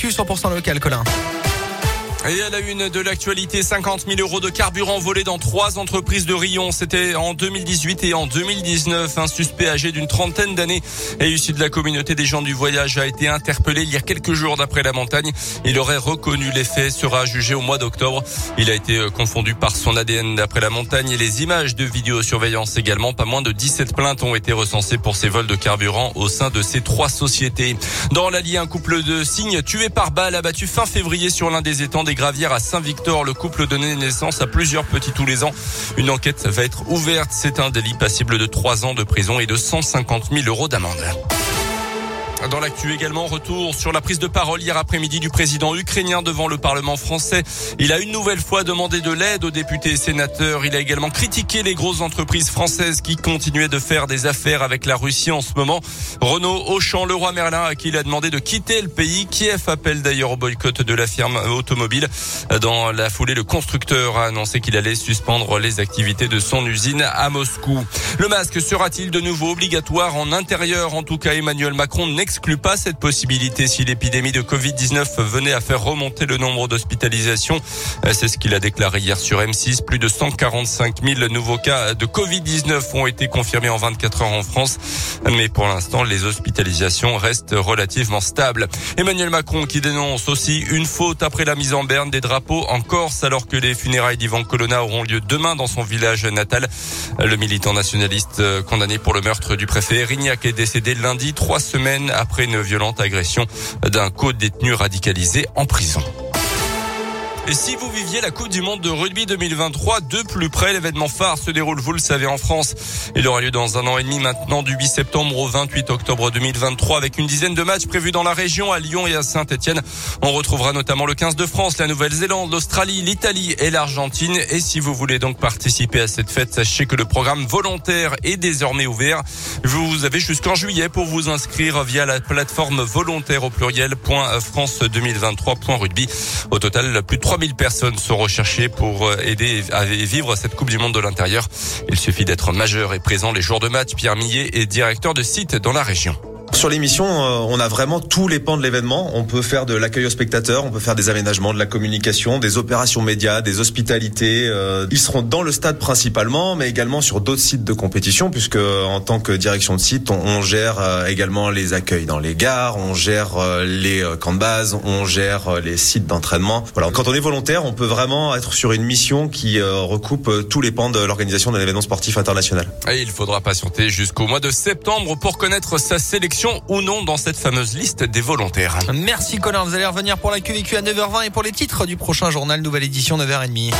100% local, Colin. Et à la une de l'actualité, 50 000 euros de carburant volés dans trois entreprises de Rion. C'était en 2018 et en 2019. Un suspect âgé d'une trentaine d'années et issu de la communauté des gens du voyage a été interpellé il y a quelques jours d'après la montagne. Il aurait reconnu les faits, sera jugé au mois d'octobre. Il a été euh, confondu par son ADN d'après la montagne et les images de vidéosurveillance également. Pas moins de 17 plaintes ont été recensées pour ces vols de carburant au sein de ces trois sociétés. Dans l'Allier, un couple de cygnes tués par balle abattu fin février sur l'un des étangs des Gravières à Saint-Victor. Le couple donnait naissance à plusieurs petits tous les ans. Une enquête va être ouverte. C'est un délit passible de trois ans de prison et de 150 000 euros d'amende. Dans l'actu également, retour sur la prise de parole hier après-midi du président ukrainien devant le Parlement français. Il a une nouvelle fois demandé de l'aide aux députés et sénateurs. Il a également critiqué les grosses entreprises françaises qui continuaient de faire des affaires avec la Russie en ce moment. Renault, Auchan, Leroy Merlin à qui il a demandé de quitter le pays. Kiev appelle d'ailleurs au boycott de la firme automobile. Dans la foulée, le constructeur a annoncé qu'il allait suspendre les activités de son usine à Moscou. Le masque sera-t-il de nouveau obligatoire en intérieur? En tout cas, Emmanuel Macron n'exclut pas cette possibilité si l'épidémie de Covid-19 venait à faire remonter le nombre d'hospitalisations. C'est ce qu'il a déclaré hier sur M6. Plus de 145 000 nouveaux cas de Covid-19 ont été confirmés en 24 heures en France. Mais pour l'instant, les hospitalisations restent relativement stables. Emmanuel Macron qui dénonce aussi une faute après la mise en berne des drapeaux en Corse alors que les funérailles d'Ivan Colonna auront lieu demain dans son village natal. Le militant nationaliste condamné pour le meurtre du préfet Erignac est décédé lundi, trois semaines après une violente agression d'un co-détenu radicalisé en prison. Si vous viviez la Coupe du Monde de rugby 2023 de plus près, l'événement phare se déroule, vous le savez, en France. Il aura lieu dans un an et demi maintenant, du 8 septembre au 28 octobre 2023, avec une dizaine de matchs prévus dans la région, à Lyon et à Saint-Etienne. On retrouvera notamment le 15 de France, la Nouvelle-Zélande, l'Australie, l'Italie et l'Argentine. Et si vous voulez donc participer à cette fête, sachez que le programme volontaire est désormais ouvert. Vous avez jusqu'en juillet pour vous inscrire via la plateforme volontaire au pluriel .france2023.rugby. Au total, plus de 3000 personnes sont recherchées pour aider à vivre cette Coupe du Monde de l'intérieur. Il suffit d'être majeur et présent les jours de match. Pierre Millet est directeur de site dans la région. Sur l'émission, on a vraiment tous les pans de l'événement. On peut faire de l'accueil aux spectateurs, on peut faire des aménagements, de la communication, des opérations médias, des hospitalités. Ils seront dans le stade principalement, mais également sur d'autres sites de compétition, puisque en tant que direction de site, on gère également les accueils dans les gares, on gère les camps de base, on gère les sites d'entraînement. Voilà. Quand on est volontaire, on peut vraiment être sur une mission qui recoupe tous les pans de l'organisation d'un événement sportif international. Il faudra patienter jusqu'au mois de septembre pour connaître sa sélection ou non dans cette fameuse liste des volontaires. Merci Colin, vous allez revenir pour la QVQ à 9h20 et pour les titres du prochain journal, nouvelle édition 9h30.